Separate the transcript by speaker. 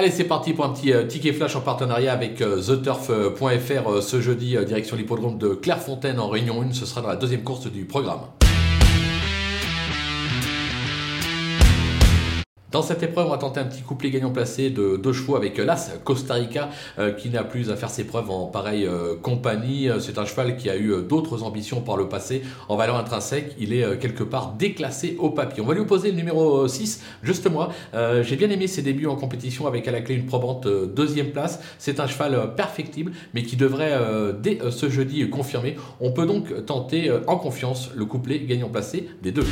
Speaker 1: Allez, c'est parti pour un petit euh, ticket flash en partenariat avec euh, TheTurf.fr euh, ce jeudi, direction l'hippodrome de Clairefontaine en Réunion 1. Ce sera dans la deuxième course du programme. Dans cette épreuve, on va tenter un petit couplet gagnant placé de deux chevaux avec l'As Costa Rica euh, qui n'a plus à faire ses preuves en pareille euh, compagnie. C'est un cheval qui a eu euh, d'autres ambitions par le passé. En valeur intrinsèque, il est quelque part déclassé au papier. On va lui opposer le numéro 6, juste moi. J'ai bien aimé ses débuts en compétition avec à la clé une probante deuxième place. C'est un cheval perfectible mais qui devrait dès ce jeudi confirmer. On peut donc tenter en confiance le couplet gagnant placé des deux.